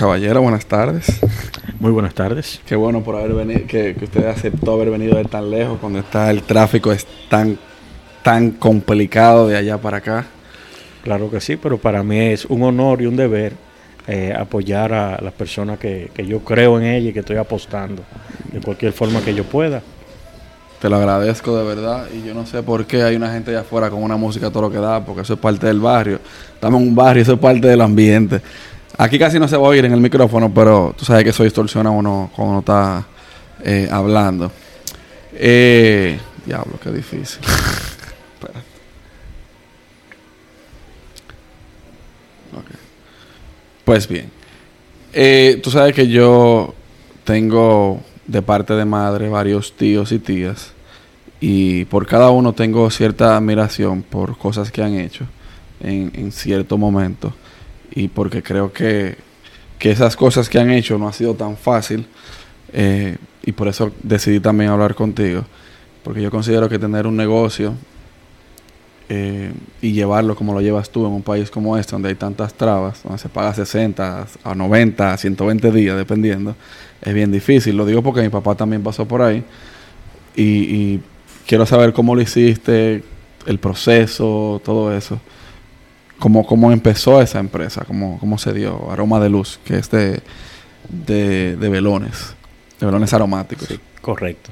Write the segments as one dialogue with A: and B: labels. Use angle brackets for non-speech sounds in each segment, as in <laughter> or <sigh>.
A: Caballero, buenas tardes.
B: Muy buenas tardes.
A: Qué bueno por haber venido, que, que usted aceptó haber venido de tan lejos cuando está el tráfico es tan, tan complicado de allá para acá.
B: Claro que sí, pero para mí es un honor y un deber eh, apoyar a las personas que, que yo creo en ellas y que estoy apostando de cualquier forma que yo pueda.
A: Te lo agradezco de verdad y yo no sé por qué hay una gente allá afuera con una música todo lo que da, porque eso es parte del barrio. Estamos en un barrio, eso es parte del ambiente. Aquí casi no se va a oír en el micrófono, pero tú sabes que eso distorsiona uno cuando uno está eh, hablando. Eh, diablo, qué difícil. Espérate. <laughs> Ok. Pues bien, eh, tú sabes que yo tengo de parte de madre varios tíos y tías y por cada uno tengo cierta admiración por cosas que han hecho en, en cierto momento y porque creo que, que esas cosas que han hecho no ha sido tan fácil eh, y por eso decidí también hablar contigo porque yo considero que tener un negocio eh, y llevarlo como lo llevas tú en un país como este, donde hay tantas trabas, donde se paga 60 a 90, a 120 días, dependiendo, es bien difícil. Lo digo porque mi papá también pasó por ahí y, y quiero saber cómo lo hiciste, el proceso, todo eso. Cómo, cómo empezó esa empresa, cómo, cómo se dio Aroma de Luz, que es de, de, de velones, de velones aromáticos.
B: Sí, correcto.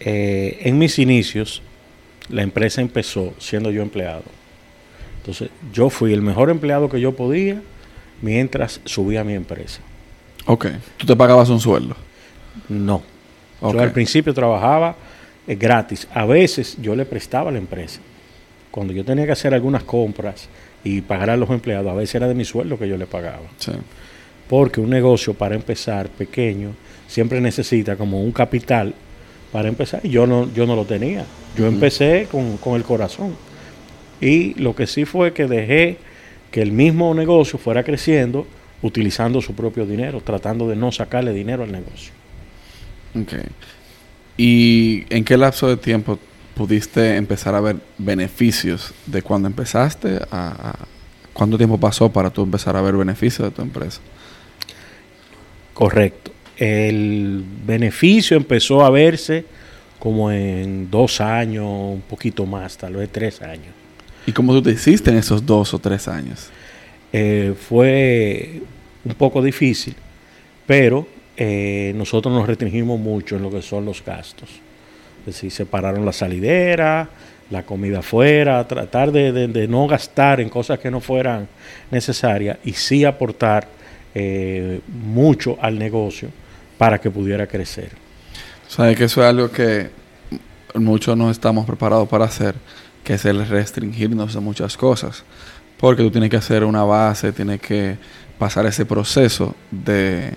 B: Eh, en mis inicios, la empresa empezó siendo yo empleado. Entonces, yo fui el mejor empleado que yo podía mientras subía mi empresa.
A: Ok. ¿Tú te pagabas un sueldo?
B: No. Yo al principio trabajaba eh, gratis. A veces yo le prestaba a la empresa. Cuando yo tenía que hacer algunas compras y pagar a los empleados, a veces era de mi sueldo que yo le pagaba.
A: Sí.
B: Porque un negocio para empezar pequeño siempre necesita como un capital para empezar. Y yo no, yo no lo tenía. Yo empecé con, con el corazón. Y lo que sí fue que dejé que el mismo negocio fuera creciendo utilizando su propio dinero, tratando de no sacarle dinero al negocio.
A: Ok. ¿Y en qué lapso de tiempo pudiste empezar a ver beneficios de cuando empezaste a, a- cuánto tiempo pasó para tú empezar a ver beneficios de tu empresa?
B: Correcto. El beneficio empezó a verse como en dos años, un poquito más, tal vez tres años.
A: ¿Y cómo tú te hiciste en esos dos o tres años?
B: Eh, fue un poco difícil, pero eh, nosotros nos restringimos mucho en lo que son los gastos. Decir, separaron la salidera, la comida afuera, tratar de no gastar en cosas que no fueran necesarias y sí aportar eh, mucho al negocio para que pudiera crecer.
A: Sabes que eso es algo que muchos no estamos preparados para hacer, que es el restringirnos de muchas cosas. Porque tú tienes que hacer una base, tienes que pasar ese proceso de,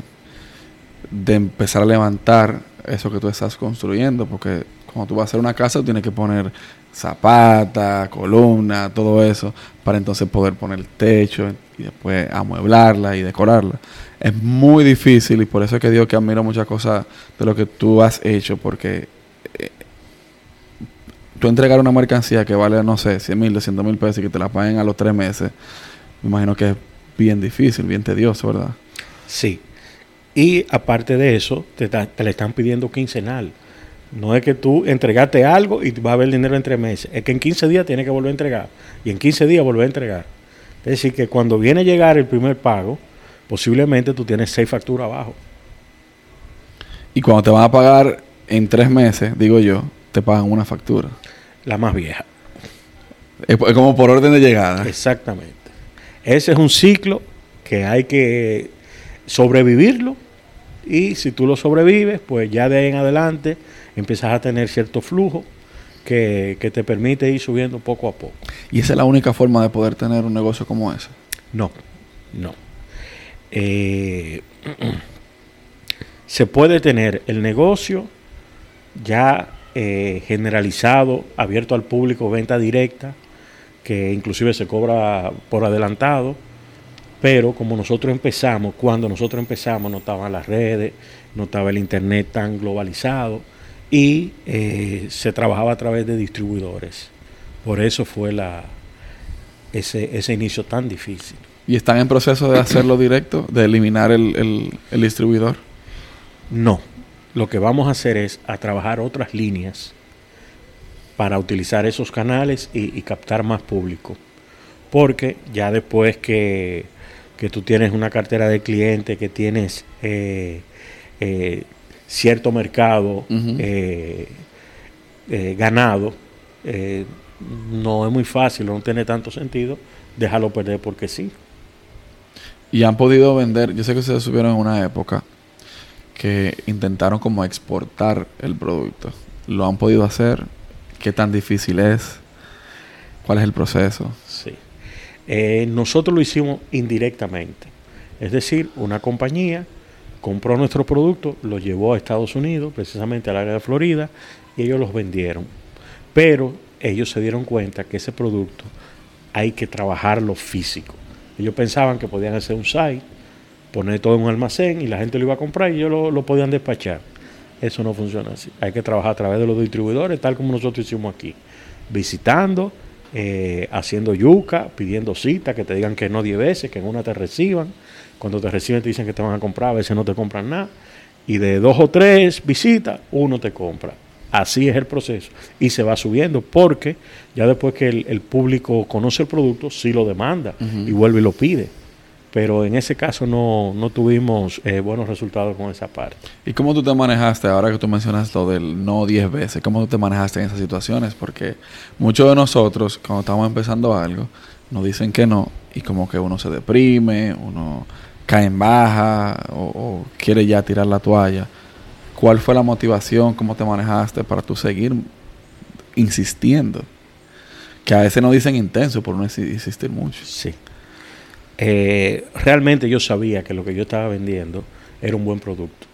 A: de empezar a levantar eso que tú estás construyendo. Porque cuando tú vas a hacer una casa, tú tienes que poner zapata, columna, todo eso, para entonces poder poner el techo y después amueblarla y decorarla. Es muy difícil y por eso es que digo que admiro muchas cosas de lo que tú has hecho, porque eh, tú entregar una mercancía que vale, no sé, 100 mil, 200 mil pesos y que te la paguen a los tres meses, me imagino que es bien difícil, bien tedioso, ¿verdad?
B: Sí. Y aparte de eso, te, te le están pidiendo quincenal. No es que tú entregaste algo y va a haber dinero entre meses. Es que en 15 días tienes que volver a entregar. Y en 15 días volver a entregar. Es decir, que cuando viene a llegar el primer pago, posiblemente tú tienes seis facturas abajo.
A: Y cuando te van a pagar en tres meses, digo yo, te pagan una factura.
B: La más vieja.
A: Es, es como por orden de llegada.
B: Exactamente. Ese es un ciclo que hay que sobrevivirlo. Y si tú lo sobrevives, pues ya de ahí en adelante empiezas a tener cierto flujo que, que te permite ir subiendo poco a poco.
A: Y esa es la única forma de poder tener un negocio como ese.
B: No, no. Eh, <clears throat> se puede tener el negocio ya eh, generalizado, abierto al público, venta directa, que inclusive se cobra por adelantado, pero como nosotros empezamos, cuando nosotros empezamos no estaban las redes, no estaba el internet tan globalizado y eh, se trabajaba a través de distribuidores. Por eso fue la, ese, ese inicio tan difícil.
A: ¿Y están en proceso de hacerlo directo, de eliminar el, el- el distribuidor?
B: No. Lo que vamos a hacer es a trabajar otras líneas para utilizar esos canales y, y captar más público. Porque ya después que, que tú tienes una cartera de clientes, que tienes eh, eh, cierto mercado eh, eh, ganado, eh, no es muy fácil, no tiene tanto sentido déjalo perder porque sí.
A: Y han podido vender, yo sé que ustedes subieron en una época que intentaron como exportar el producto. ¿Lo han podido hacer? ¿Qué tan difícil es? ¿Cuál es el proceso?
B: Sí. Nosotros lo hicimos indirectamente. Es decir, una compañía compró nuestro producto, lo llevó a Estados Unidos, precisamente al área de Florida, y ellos los vendieron. Pero ellos se dieron cuenta que ese producto hay que trabajarlo físico. Ellos pensaban que podían hacer un site, poner todo en un almacén y la gente lo iba a comprar y ellos lo, podían despachar. Eso no funciona así. Hay que trabajar a través de los distribuidores, tal como nosotros hicimos aquí. Visitando, eh, haciendo yuca, pidiendo cita, que te digan que no 10 veces, que en una te reciban. Cuando te reciben te dicen que te van a comprar, a veces no te compran nada. Y de dos o tres visitas, uno te compra. Así es el proceso. Y se va subiendo porque ya después que el, el público conoce el producto, sí lo demanda y vuelve y lo pide. Pero en ese caso no, no tuvimos eh, buenos resultados con esa parte.
A: ¿Y cómo tú te manejaste, ahora que tú mencionas lo del no 10 veces, cómo tú te manejaste en esas situaciones? Porque muchos de nosotros, cuando estamos empezando algo, nos dicen que no y como que uno se deprime, uno cae en baja o, quiere ya tirar la toalla. ¿Cuál fue la motivación? ¿Cómo te manejaste para tú seguir insistiendo? Que a veces no dicen intenso por no insi- insistir mucho.
B: Sí. Eh, realmente yo sabía que lo que yo estaba vendiendo era un buen producto.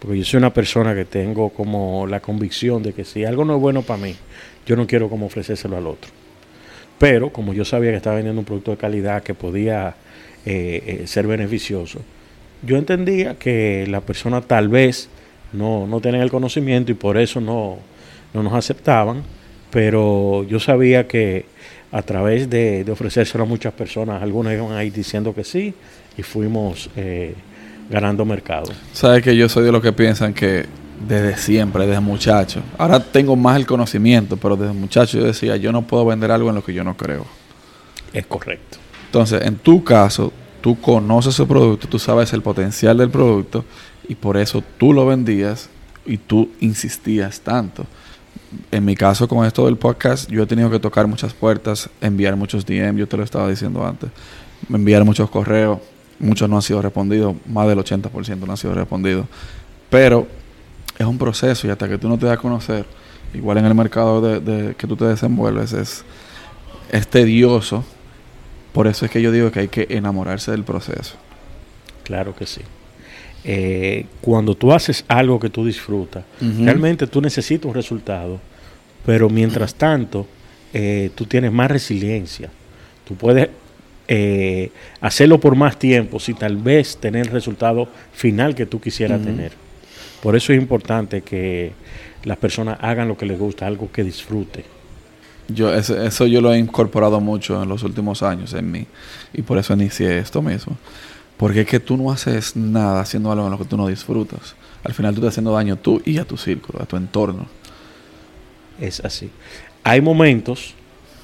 B: Porque yo soy una persona que tengo como la convicción de que si algo no es bueno para mí, yo no quiero como ofrecérselo al otro. Pero como yo sabía que estaba vendiendo un producto de calidad que podía eh, eh, ser beneficioso, yo entendía que la persona tal vez no, no tenía el conocimiento y por eso no, no nos aceptaban, pero yo sabía que a través de, ofrecérselo a muchas personas, algunas iban a ir diciendo que sí y fuimos eh, ganando mercado.
A: Sabes que yo soy de los que piensan que desde siempre, desde muchacho. Ahora tengo más el conocimiento, pero desde muchacho yo decía, yo no puedo vender algo en lo que yo no creo.
B: Es correcto.
A: Entonces, en tu caso, tú conoces el producto, tú sabes el potencial del producto y por eso tú lo vendías y tú insistías tanto. En mi caso, con esto del podcast, yo he tenido que tocar muchas puertas, enviar muchos DM, yo te lo estaba diciendo antes, enviar muchos correos, muchos no han sido respondidos, más del 80% no han sido respondidos. Pero es un proceso y hasta que tú no te das a conocer, igual en el mercado de, de que tú te desenvuelves, es, es tedioso. Por eso es que yo digo que hay que enamorarse del proceso.
B: Claro que sí. Eh, cuando tú haces algo que tú disfrutas, realmente tú necesitas un resultado, pero mientras tanto, eh, tú tienes más resiliencia. Tú puedes eh, hacerlo por más tiempo si tal vez tener el resultado final que tú quisieras tener. Por eso es importante que las personas hagan lo que les gusta, algo que disfrute.
A: Yo, eso, eso yo lo he incorporado mucho en los últimos años en mí. Y por eso inicié esto mismo. Porque es que tú no haces nada haciendo algo en lo que tú no disfrutas. Al final tú estás haciendo daño tú y a tu círculo, a tu entorno.
B: Es así. Hay momentos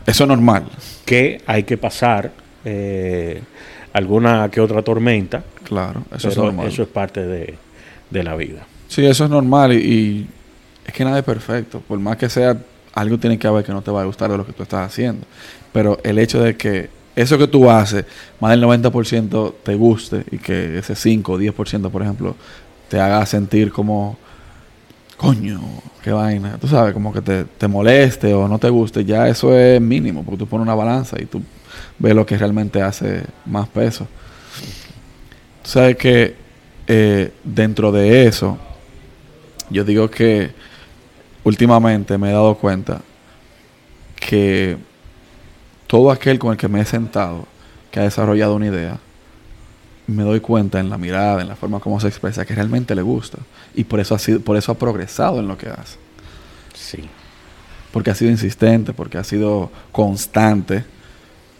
A: Eso es normal.
B: que hay que pasar eh, alguna que otra tormenta,
A: Claro, eso es normal.
B: eso es parte de, de la vida.
A: Sí, eso es normal y, y es que nada es perfecto. Por más que sea, algo tiene que haber que no te va a gustar de lo que tú estás haciendo. Pero el hecho de que eso que tú haces, más del 90% te guste y que ese 5 o 10%, por ejemplo, te haga sentir como, coño, qué vaina. Tú sabes, como que te, te moleste o no te guste, ya eso es mínimo, porque tú pones una balanza y tú ves lo que realmente hace más peso. Tú sabes que eh, dentro de eso, yo digo que últimamente me he dado cuenta que todo aquel con el que me he sentado, que ha desarrollado una idea, me doy cuenta en la mirada, en la forma como se expresa, que realmente le gusta. Y por eso ha, sido, por eso ha progresado en lo que hace.
B: Sí.
A: Porque ha sido insistente, porque ha sido constante.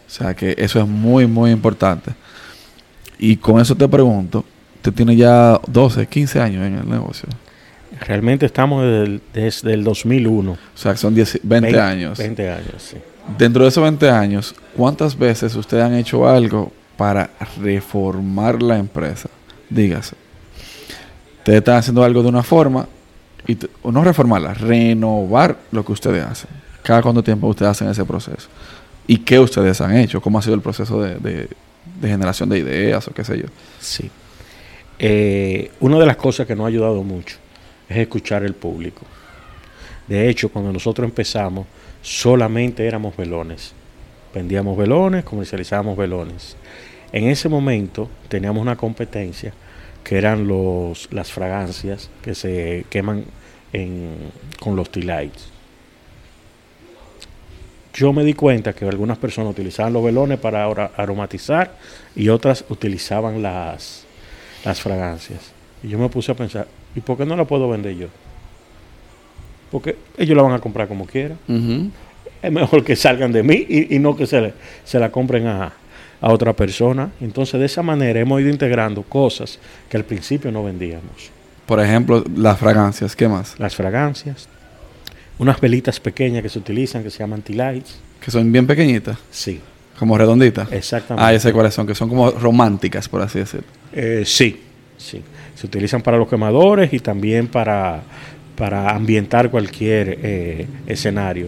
A: O sea que eso es muy, muy importante. Y con eso te pregunto, usted tiene ya 12, 15 años en el negocio.
B: Realmente estamos desde el, desde el 2001.
A: O sea, son 10 20, años.
B: 20 años, sí.
A: Dentro de esos 20 años, ¿cuántas veces ustedes han hecho algo para reformar la empresa? Dígase. Ustedes están haciendo algo de una forma, y no reformarla, renovar lo que ustedes hacen. Cada cuánto tiempo ustedes hacen ese proceso. ¿Y qué ustedes han hecho? ¿Cómo ha sido el proceso de, de- de generación de ideas o qué sé yo?
B: Sí. Eh, una de las cosas que nos ha ayudado mucho es escuchar el público. De hecho, cuando nosotros empezamos, solamente éramos velones. Vendíamos velones, comercializábamos velones. En ese momento teníamos una competencia que eran los, las fragancias que se queman con los T-Lights. Yo me di cuenta que algunas personas utilizaban los velones para ara- aromatizar y otras utilizaban las, las fragancias. Y yo me puse a pensar, ¿y por qué no la puedo vender yo? Porque ellos la van a comprar como quieran. Es mejor que salgan de mí y, y no que se, le- se la compren a, a otra persona. Entonces, de esa manera hemos ido integrando cosas que al principio no vendíamos.
A: Por ejemplo, las fragancias, ¿qué más?
B: Las fragancias, unas velitas pequeñas que se utilizan que se llaman T-Lights.
A: Que son bien pequeñitas,
B: Sí,
A: como redonditas.
B: exactamente.
A: Ah, ya sé cuáles son, que son como románticas, por así decirlo.
B: Eh, sí, sí. Se utilizan para los quemadores y también para, para ambientar cualquier eh, escenario.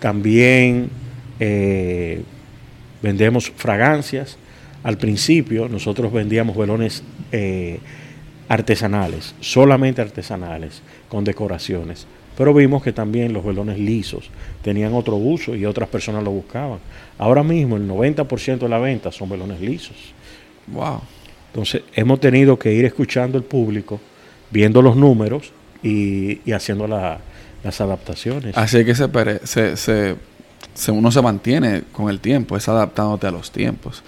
B: También eh, vendemos fragancias. Al principio nosotros vendíamos velones eh, artesanales, solamente artesanales, con decoraciones. Pero vimos que también los velones lisos tenían otro uso y otras personas lo buscaban. Ahora mismo el 90% de la venta son velones lisos.
A: Wow.
B: Entonces hemos tenido que ir escuchando el público, viendo los números y, y haciendo la- las adaptaciones.
A: Así que se, se, se, se- uno se mantiene con el tiempo, es adaptándote a los tiempos.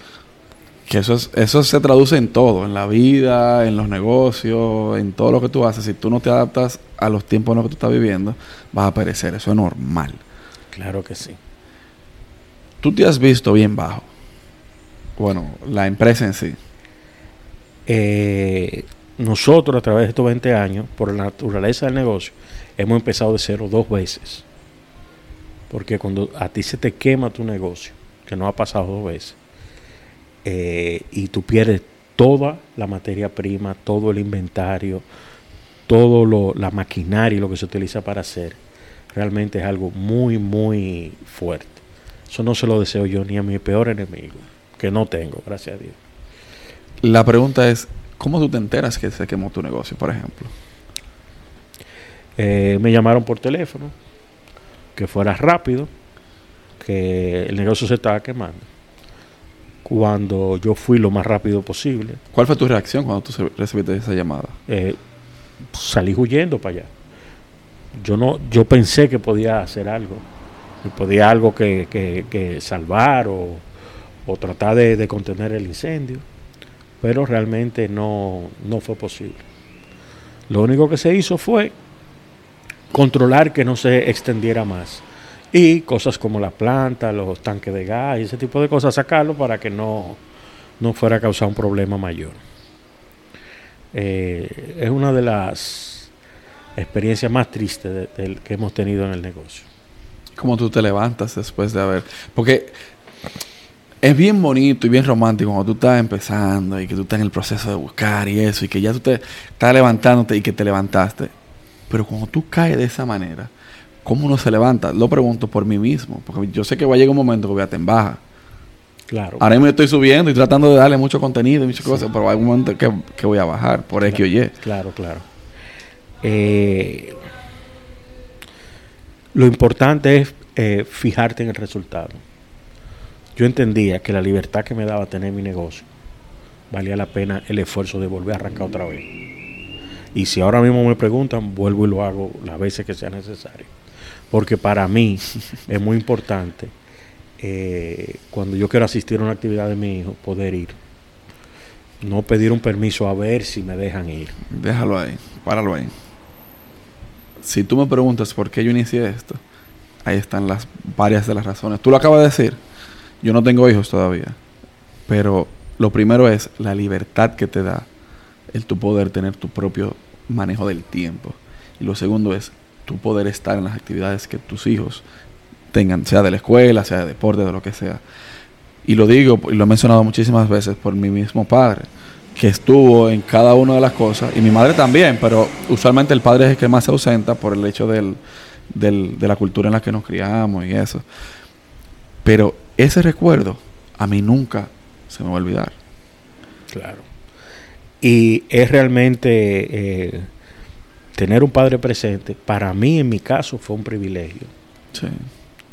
A: Que eso, es, eso se traduce en todo, en la vida, en los negocios, en todo lo que tú haces. Si tú no te adaptas a los tiempos en los que tú estás viviendo, vas a perecer. Eso es normal.
B: Claro que sí.
A: Tú te has visto bien bajo. Bueno, la empresa en sí.
B: Eh, nosotros a través de estos 20 años, por la naturaleza del negocio, hemos empezado de cero dos veces. Porque cuando a ti se te quema tu negocio, que no ha pasado dos veces, eh, y tú pierdes toda la materia prima, todo el inventario, todo lo, la maquinaria y lo que se utiliza para hacer, realmente es algo muy, muy fuerte. Eso no se lo deseo yo ni a mi peor enemigo, que no tengo, gracias a Dios.
A: La pregunta es, ¿cómo tú te enteras que se quemó tu negocio, por ejemplo?
B: Eh, me llamaron por teléfono, que fuera rápido, que el negocio se estaba quemando. Cuando yo fui lo más rápido posible,
A: ¿Cuál fue tu reacción cuando tú recibiste esa llamada?
B: eh, salí huyendo para allá. Yo no, yo pensé que podía hacer algo, que podía algo que, que- que salvar o, o tratar de, de contener el incendio, pero realmente no, no fue posible. Lo único que se hizo fue controlar que no se extendiera más y cosas como la planta, los tanques de gas y ese tipo de cosas sacarlo para que no, no fuera a causar un problema mayor. Eh, es una de las experiencias más tristes que hemos tenido en el negocio.
A: ¿Cómo tú te levantas después de haber...? Porque es bien bonito y bien romántico cuando tú estás empezando y que tú estás en el proceso de buscar y eso y que ya tú te estás levantándote y que te levantaste. Pero cuando tú caes de esa manera, ¿cómo uno se levanta? Lo pregunto por mí mismo, porque yo sé que va a llegar un momento que voy a estar en baja.
B: Claro.
A: Ahora mismo estoy subiendo y tratando de darle mucho contenido y muchas cosas, pero hay un momento que, que voy a bajar por X o Y.
B: Claro, claro. Eh, lo importante es eh, fijarte en el resultado. Yo entendía que la libertad que me daba tener mi negocio valía la pena el esfuerzo de volver a arrancar otra vez. Y si ahora mismo me preguntan, vuelvo y lo hago las veces que sea necesario. Porque para mí <laughs> es muy importante eh, cuando yo quiero asistir a una actividad de mi hijo, poder ir. No pedir un permiso a ver si me dejan ir.
A: Déjalo ahí, páralo ahí. Si tú me preguntas por qué yo inicié esto, ahí están las varias de las razones. Tú lo acabas de decir. Yo no tengo hijos todavía, pero lo primero es la libertad que te da el tu poder tener tu propio manejo del tiempo. Y lo segundo es tu poder estar en las actividades que tus hijos tengan, sea de la escuela, sea de deporte, de lo que sea. Y lo digo, y lo he mencionado muchísimas veces por mi mismo padre, que estuvo en cada una de las cosas, y mi madre también, pero usualmente el padre es el que más se ausenta por el hecho del, del, de la cultura en la que nos criamos y eso. Pero ese recuerdo a mí nunca se me va a olvidar.
B: Claro. Y es realmente eh, tener un padre presente, para mí en mi caso fue un privilegio.
A: Sí.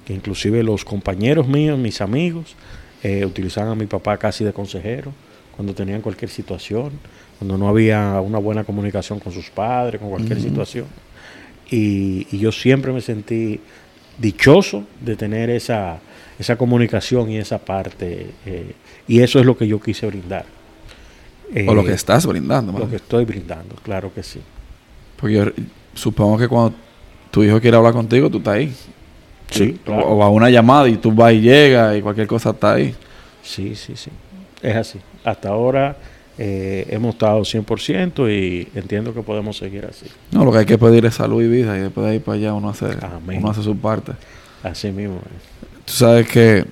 B: Que inclusive los compañeros míos, mis amigos, eh, utilizaban a mi papá casi de consejero cuando tenían cualquier situación, cuando no había una buena comunicación con sus padres, con cualquier situación. Y, y, yo siempre me sentí dichoso de tener esa, esa comunicación y esa parte. Eh, y eso es lo que yo quise brindar.
A: o lo que eh, estás brindando.
B: Lo que estoy brindando, claro que sí.
A: Porque yo supongo que cuando tu hijo quiere hablar contigo, tú estás ahí.
B: Sí,
A: O a una llamada y tú vas y llegas y cualquier cosa está ahí.
B: Sí, sí, sí. Es así. Hasta ahora eh, hemos estado 100% y entiendo que podemos seguir así.
A: No, lo que hay que pedir es salud y vida y después de ahí para allá uno hace, uno hace su parte.
B: Así mismo.
A: Tú sabes que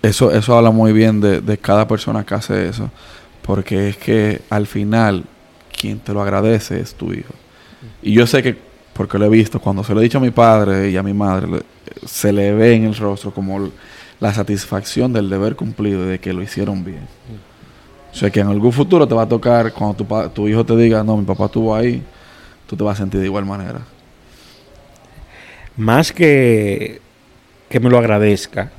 A: eso, eso habla muy bien de, de cada persona que hace eso, porque es que al final quien te lo agradece es tu hijo. Y yo sé que, porque lo he visto, cuando se lo he dicho a mi padre y a mi madre, se le ve en el rostro como la satisfacción del deber cumplido y de que lo hicieron bien. O sea que en algún futuro te va a tocar, cuando tu, tu hijo te diga, no, mi papá estuvo ahí, tú te vas a sentir de igual manera.
B: Más que que me lo agradezca,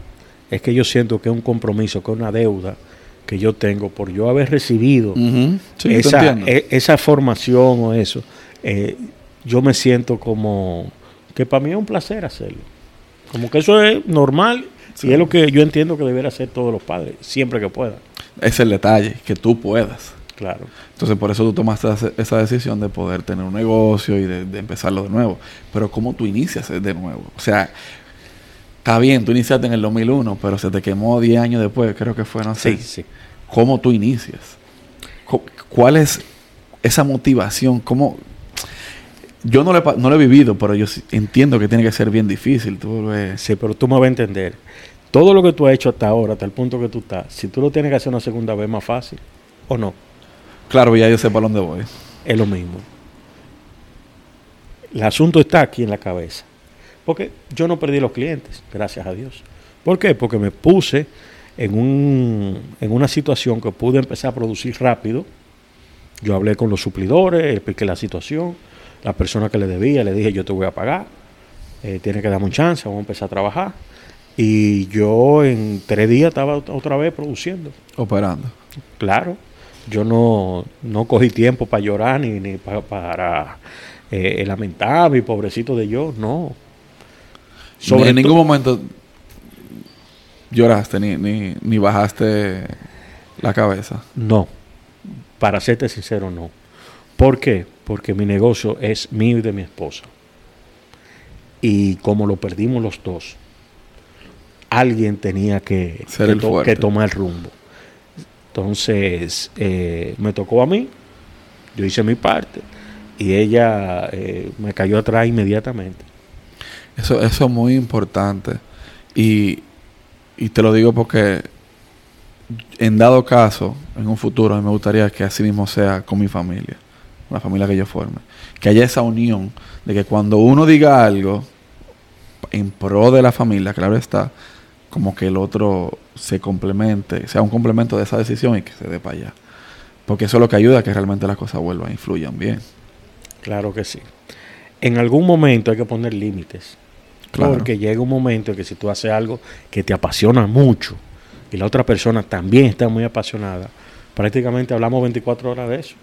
B: es que yo siento que es un compromiso, que es una deuda que yo tengo por yo haber recibido esa, e, esa, formación o eso. Eh, yo me siento como que para mí es un placer hacerlo. Como que eso es normal y es lo que yo entiendo que deberían hacer todos los padres, siempre que puedan.
A: Es el detalle, que tú puedas.
B: Claro.
A: Entonces, por eso tú tomaste esa decisión de poder tener un negocio y de, de, empezarlo de nuevo. Pero, ¿cómo tú inicias de nuevo? O sea, Está bien, tú iniciaste en el 2001, pero se te quemó 10 años después, creo que fue, no sé.
B: Sí, sí.
A: ¿Cómo tú inicias? ¿Cuál es esa motivación? ¿Cómo? Yo no lo, he, no lo he vivido, pero yo entiendo que tiene que ser bien difícil. Tú
B: Sí, pero tú me vas a entender. Todo lo que tú has hecho hasta ahora, hasta el punto que tú estás, si tú lo tienes que hacer una segunda vez, más fácil, ¿o no?
A: Claro, ya yo sé para dónde voy.
B: Es lo mismo. El asunto está aquí en la cabeza. Porque yo no perdí los clientes, gracias a Dios. ¿Por qué? Porque me puse en, un, en una situación que pude empezar a producir rápido. Yo hablé con los suplidores, expliqué la situación. La persona que le debía, le dije, yo te voy a pagar. Eh, tiene que darme un chance, vamos a empezar a trabajar. Y yo en tres días estaba otra vez produciendo.
A: Operando.
B: Claro. Yo no, no cogí tiempo para llorar ni, ni para, para eh, lamentarme y pobrecito de yo. No
A: en ningún momento lloraste ni, ni, ni, bajaste la cabeza.
B: No, para serte sincero, no. ¿Por qué? Porque mi negocio es mío y de mi esposa. Y como lo perdimos los dos, alguien tenía que, que, tomar el rumbo. Entonces, eh, me tocó a mí, yo hice mi parte y ella eh, me cayó atrás inmediatamente.
A: Eso, eso es muy importante. Y, y te lo digo porque en dado caso, en un futuro, a mí me gustaría que así mismo sea con mi familia, la familia que yo forme. Que haya esa unión de que cuando uno diga algo en pro de la familia, claro está, como que el otro se complemente, sea un complemento de esa decisión y que se dé para allá. Porque eso es lo que ayuda a que realmente las cosas vuelvan, influyan bien.
B: Claro que sí. En algún momento hay que poner límites. Porque llega un momento en que si tú haces algo que te apasiona mucho y la otra persona también está muy apasionada, prácticamente hablamos 24 horas de eso.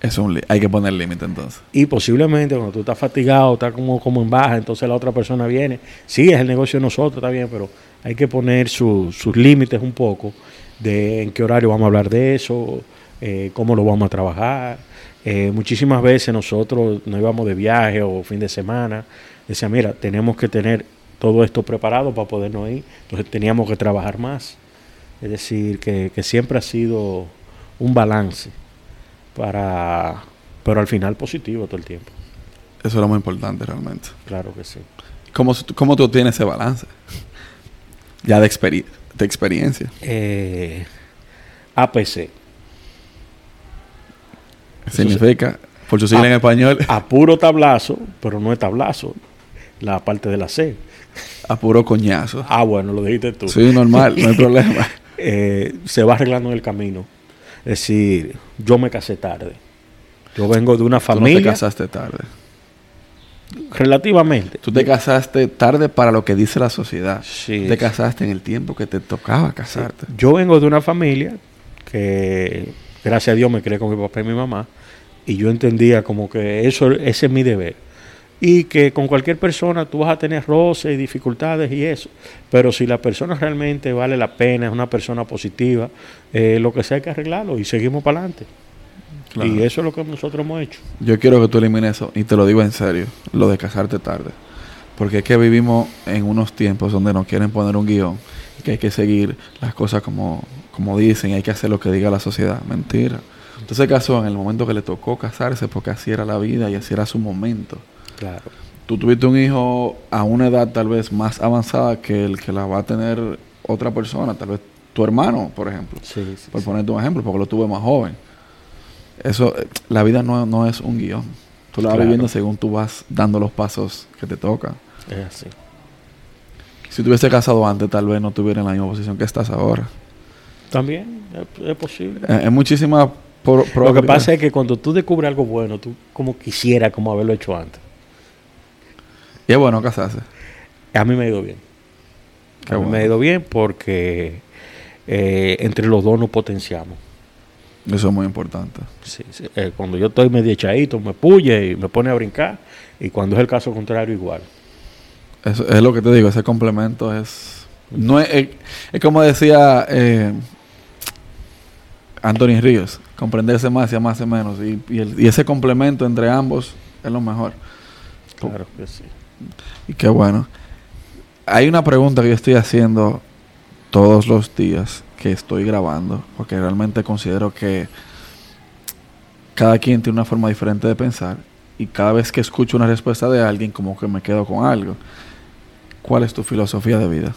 A: Eso hay que poner límite entonces.
B: Y posiblemente cuando tú estás fatigado, estás como, como en baja, entonces la otra persona viene. Sí, es el negocio de nosotros, está bien, pero hay que poner sus límites un poco de en qué horario vamos a hablar de eso, eh, cómo lo vamos a trabajar. Eh, muchísimas veces nosotros nos íbamos de viaje o fin de semana decía, mira, tenemos que tener todo esto preparado para podernos ir. Entonces teníamos que trabajar más. Es decir, que, que siempre ha sido un balance para, pero al final positivo todo el tiempo.
A: Eso es lo más importante realmente.
B: Claro que sí.
A: ¿Cómo, cómo tú tienes ese balance? Ya de, experi de experiencia.
B: Eh, APC.
A: Significa, por su sigla en español,
B: A puro tablazo, pero no es tablazo, la parte de la C.
A: a puro coñazo.
B: Ah, bueno, lo dijiste tú.
A: Sí, normal, no hay <laughs> problema.
B: Eh, se va arreglando en el camino. Es decir, yo me casé tarde. Yo vengo de una
A: Tú no te
B: familia
A: casaste tarde.
B: relativamente.
A: Tú te casaste tarde para lo que dice la sociedad.
B: Sí.
A: Te casaste en el tiempo que te tocaba casarte.
B: Yo vengo de una familia que, gracias a Dios, me crié con mi papá y mi mamá. Y yo entendía como que eso, ese es mi deber. Y que con cualquier persona tú vas a tener roces y dificultades y eso. Pero si la persona realmente vale la pena, es una persona positiva, eh, lo que sea hay que arreglarlo y seguimos para adelante.
A: Claro.
B: Y eso es lo que nosotros hemos hecho.
A: Yo quiero que tú elimines eso, y te lo digo en serio, lo de casarte tarde. Porque es que vivimos en unos tiempos donde nos quieren poner un guion, y que hay que seguir las cosas como, como dicen, hay que hacer lo que diga la sociedad. Mentira. Usted se casó en el momento que le tocó casarse, porque así era la vida y así era su momento.
B: Claro.
A: Tú tuviste un hijo a una edad tal vez más avanzada que el que la va a tener otra persona, tal vez tu hermano, por ejemplo.
B: Sí, sí,
A: Por
B: sí.
A: ponerte un ejemplo, porque lo tuve más joven. Eso, la vida no, no es un guion. Tú la vas
B: Claro.
A: viviendo según tú vas dando los pasos que te tocan.
B: Es así.
A: Si te hubiese casado antes, tal vez no tuviera en la misma posición que estás ahora.
B: También es, es posible.
A: Eh, Es muchísima por-
B: Lo que pasa es que cuando tú descubres algo bueno, tú como quisiera como haberlo hecho antes.
A: Y es bueno casarse.
B: A mí me ha ido bien.
A: Qué
B: a mí
A: bueno.
B: me ha ido bien porque eh, entre los dos nos potenciamos.
A: Eso es muy importante.
B: Sí, sí. Eh, cuando yo estoy medio echadito, me puye y me pone a brincar. Y cuando es el caso contrario, igual.
A: Eso es lo que te digo, ese complemento es... No es, es, es como decía eh, Anthony Ríos, comprenderse más y amarse menos. Y, y, el- y ese complemento entre ambos es lo mejor.
B: Claro que sí.
A: Y qué bueno. Hay una pregunta que yo estoy haciendo todos los días que estoy grabando, porque realmente considero que cada quien tiene una forma diferente de pensar y cada vez que escucho una respuesta de alguien como que me quedo con algo. ¿Cuál es tu filosofía de vida?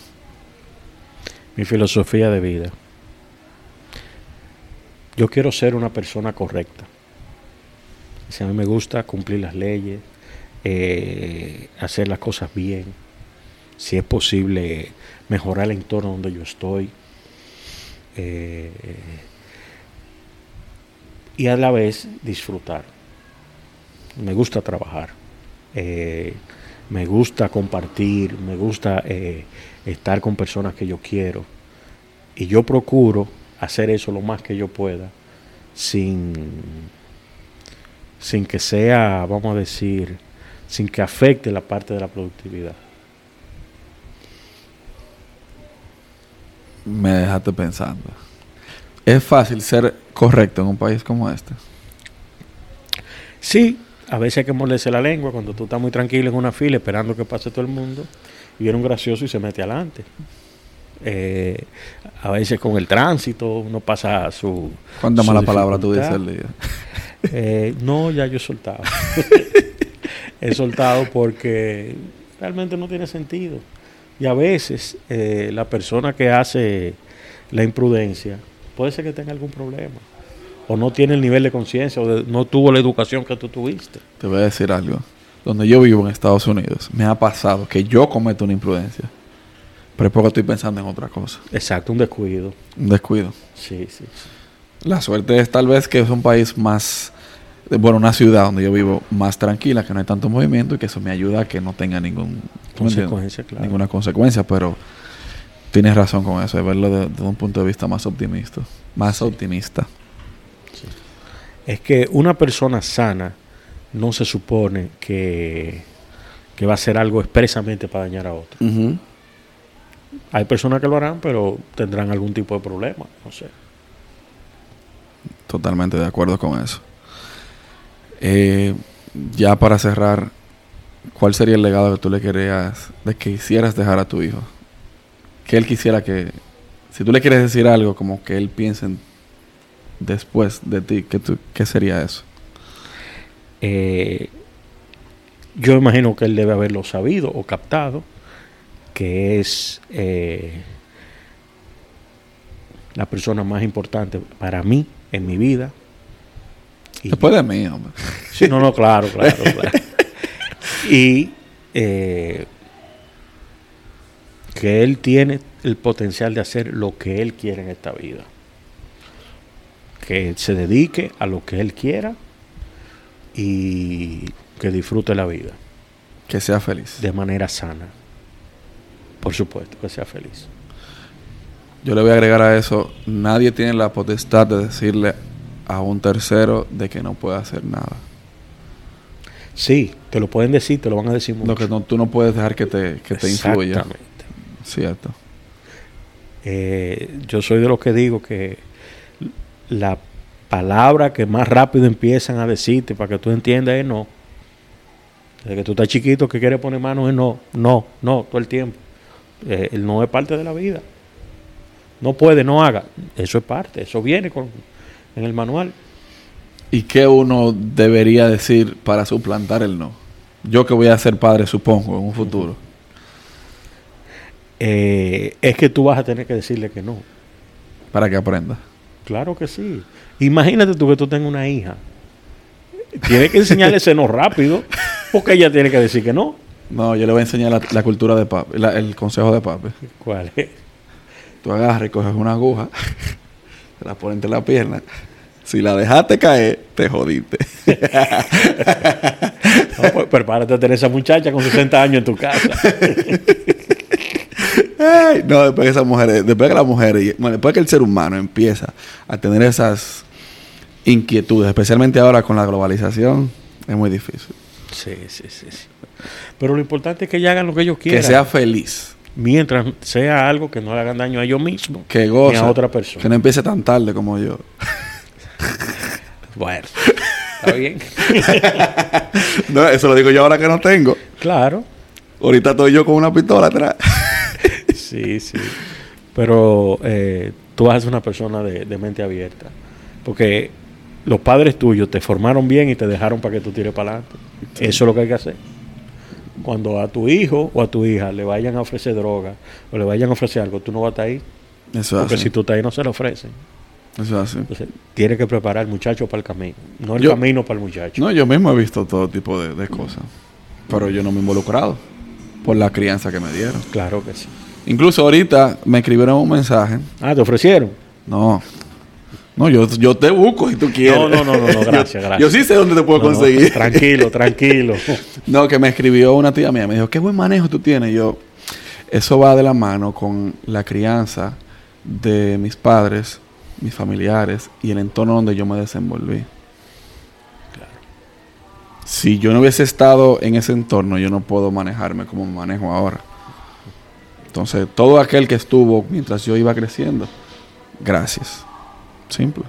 B: Mi filosofía de vida. Yo quiero ser una persona correcta. Si a mí me gusta cumplir las leyes, eh, hacer las cosas bien, si es posible mejorar el entorno donde yo estoy. eh, y a la vez disfrutar. Me gusta trabajar. eh, me gusta compartir, me gusta estar con personas que yo quiero. Y yo procuro hacer eso lo más que yo pueda, sin, sin que sea, vamos a decir, sin que afecte la parte de la productividad.
A: Me dejaste pensando. ¿Es fácil ser correcto en un país como este?
B: Sí, a veces hay que morderse la lengua cuando tú estás muy tranquilo en una fila esperando que pase todo el mundo y viene un gracioso y se mete adelante. Eh, a veces con el tránsito uno pasa su...
A: ¿Cuántas malas palabras tú dices al día? <laughs>
B: Eh, no, ya yo he soltado. <laughs> he soltado porque realmente no tiene sentido. Y a veces eh, la persona que hace la imprudencia puede ser que tenga algún problema. O no tiene el nivel de conciencia o de- no tuvo la educación que tú tuviste.
A: Te voy a decir algo. Donde yo vivo en Estados Unidos, me ha pasado que yo cometo una imprudencia. Pero es porque estoy pensando en otra cosa.
B: Exacto, un descuido.
A: Un descuido.
B: Sí, sí. sí.
A: La suerte es tal vez que es un país más, bueno, una ciudad donde yo vivo más tranquila, que no hay tanto movimiento y que eso me ayuda a que no tenga ningún.
B: Consecuencia, claro.
A: ninguna consecuencia. Pero tienes razón con eso, de verlo de- desde un punto de vista más optimista. Más optimista.
B: Es que una persona sana no se supone que, que va a hacer algo expresamente para dañar a otro. Hay personas que lo harán, pero tendrán algún tipo de problema, no sé.
A: Totalmente de acuerdo con eso. Eh, ya para cerrar, ¿cuál sería el legado que tú le querías, de que quisieras dejar a tu hijo? Que él quisiera que, si tú le quieres decir algo, como que él piense en- después de ti, ¿qué, tú- qué sería eso?
B: Eh, yo imagino que él debe haberlo sabido o captado, que es eh, la persona más importante para mí en mi vida. Y-
A: Después de mí, hombre.
B: Sí, no, no, claro, claro, <laughs> claro. Y eh, que él tiene el potencial de hacer lo que él quiere en esta vida. Que se dedique a lo que él quiera y que disfrute la vida
A: Que sea feliz.
B: de manera sana. Por supuesto, que sea feliz.
A: Yo le voy a agregar a eso, nadie tiene la potestad de decirle a un tercero de que no puede hacer nada.
B: Sí, te lo pueden decir, te lo van a decir mucho.
A: Lo que no, tú no puedes dejar que te, que te influya.
B: Exactamente.
A: Cierto.
B: Eh, yo soy de los que digo que la palabra que más rápido empiezan a decirte para que tú entiendas es no. Desde que tú estás chiquito que quieres poner manos es no, no, no, todo el tiempo. Eh, el no es parte de la vida. No puede, no haga. Eso es parte, eso viene con, en el manual.
A: ¿Y qué uno debería decir para suplantar el no? Yo que voy a ser padre, supongo, en un futuro. <laughs>
B: Eh, es que tú vas a tener que decirle que no.
A: Para que aprenda.
B: Claro que sí. Imagínate tú que tú tengas una hija. Tienes que enseñarle ese no rápido, porque ella tiene que decir que no.
A: No, yo le voy a enseñar la, la cultura de papi, la- el consejo de papi.
B: ¿Cuál es?
A: Tú agarras y coges una aguja, <laughs> te la pones entre la pierna. Si la dejaste caer, te jodiste. <laughs>
B: No, pues prepárate a tener esa muchacha con 60 años en tu casa. <laughs>
A: Ay, no, después que esas mujeres, después que las mujeres, bueno, después que el ser humano empieza a tener esas inquietudes, especialmente ahora con la globalización, es muy difícil.
B: Sí, sí, sí. sí. Pero lo importante es que ellos hagan lo que ellos quieran.
A: Que sea feliz,
B: Mientras sea algo que no le hagan daño a ellos mismos.
A: que goce,
B: Ni a otra persona.
A: que no empiece tan tarde como yo. <laughs>
B: Bueno, está <laughs> bien.
A: No, eso lo digo yo ahora que no tengo.
B: claro.
A: Ahorita estoy yo con una pistola atrás. <laughs>
B: Sí, sí. Pero eh, tú vas a ser una persona de, de mente abierta. Porque los padres tuyos te formaron bien y te dejaron para que tú tires para adelante. Eso es lo que hay que hacer. Cuando a tu hijo o a tu hija le vayan a ofrecer droga o le vayan a ofrecer algo, tú no vas a estar ahí.
A: Eso es
B: Porque si tú estás ahí, no se lo ofrecen.
A: Eso es así.
B: Entonces, tienes que preparar al muchacho para el camino. No el
A: Yo-
B: camino para el muchacho.
A: No, yo mismo he visto todo tipo de, de cosas. Pero yo no me he involucrado por la crianza que me dieron.
B: Claro que sí.
A: Incluso ahorita me escribieron un mensaje.
B: Ah, ¿te ofrecieron?
A: No. No, yo, yo te busco si tú quieres.
B: No, no, no, no, no, <laughs> gracias,
A: yo,
B: gracias.
A: Yo sí sé dónde te puedo
B: No, no,
A: conseguir.
B: tranquilo, tranquilo. <laughs>
A: No, que me escribió una tía mía. Me dijo, qué buen manejo tú tienes. Y yo, eso va de la mano con la crianza de mis padres, mis familiares y el entorno donde yo me desenvolví. Si yo no hubiese estado en ese entorno, yo no puedo manejarme como me manejo ahora. Entonces, todo aquel que estuvo mientras yo iba creciendo, gracias. Simple.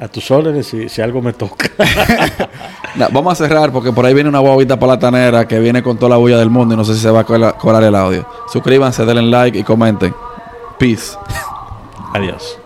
B: A tus órdenes si, si algo me toca. <laughs>
A: Vamos a cerrar porque por ahí viene una guaguita palatanera que viene con toda la bulla del mundo y no sé si se va a cola- colar el audio. Suscríbanse, denle like y comenten. Peace.
B: Adiós.